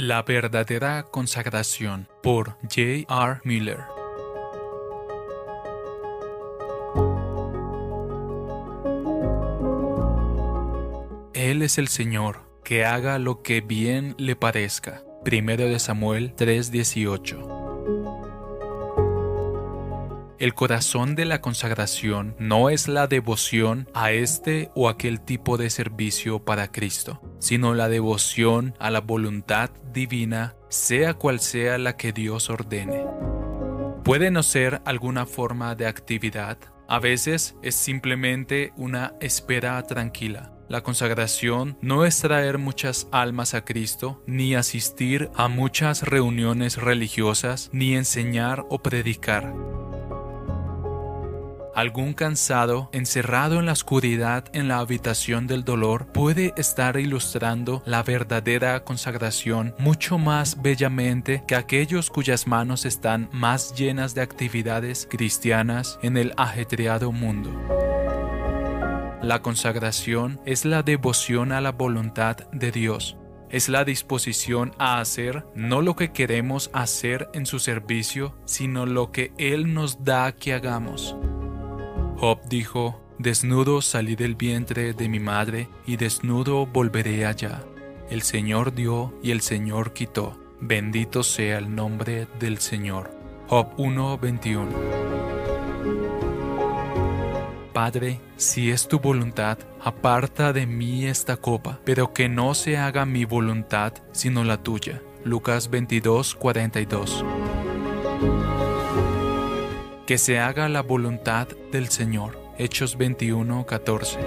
La verdadera consagración por J. R. Miller. Él es el Señor, que haga lo que bien le parezca. Primero de Samuel 3:18. El corazón de la consagración no es la devoción a este o aquel tipo de servicio para Cristo, sino la devoción a la voluntad divina, sea cual sea la que Dios ordene. Puede no ser alguna forma de actividad, a veces es simplemente una espera tranquila. La consagración no es traer muchas almas a Cristo, ni asistir a muchas reuniones religiosas, ni enseñar o predicar algún cansado encerrado en la oscuridad en la habitación del dolor puede estar ilustrando la verdadera consagración mucho más bellamente que aquellos cuyas manos están más llenas de actividades cristianas en el ajetreado mundo. La consagración es la devoción a la voluntad de Dios, es la disposición a hacer no lo que queremos hacer en su servicio, sino lo que Él nos da que hagamos. Job dijo, Desnudo salí del vientre de mi madre y desnudo volveré allá. El Señor dio y el Señor quitó. Bendito sea el nombre del Señor. Job 1:21 Padre, si es tu voluntad, aparta de mí esta copa, pero que no se haga mi voluntad, sino la tuya. Lucas 22:42 que se haga la voluntad del Señor. Hechos 21, 14.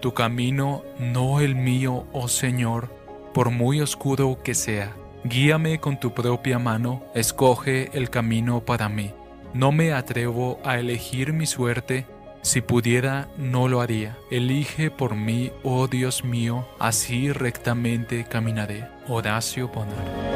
Tu camino, no el mío, oh Señor, por muy oscuro que sea. Guíame con tu propia mano, escoge el camino para mí. No me atrevo a elegir mi suerte, si pudiera no lo haría. Elige por mí, oh Dios mío, así rectamente caminaré. Horacio Bonar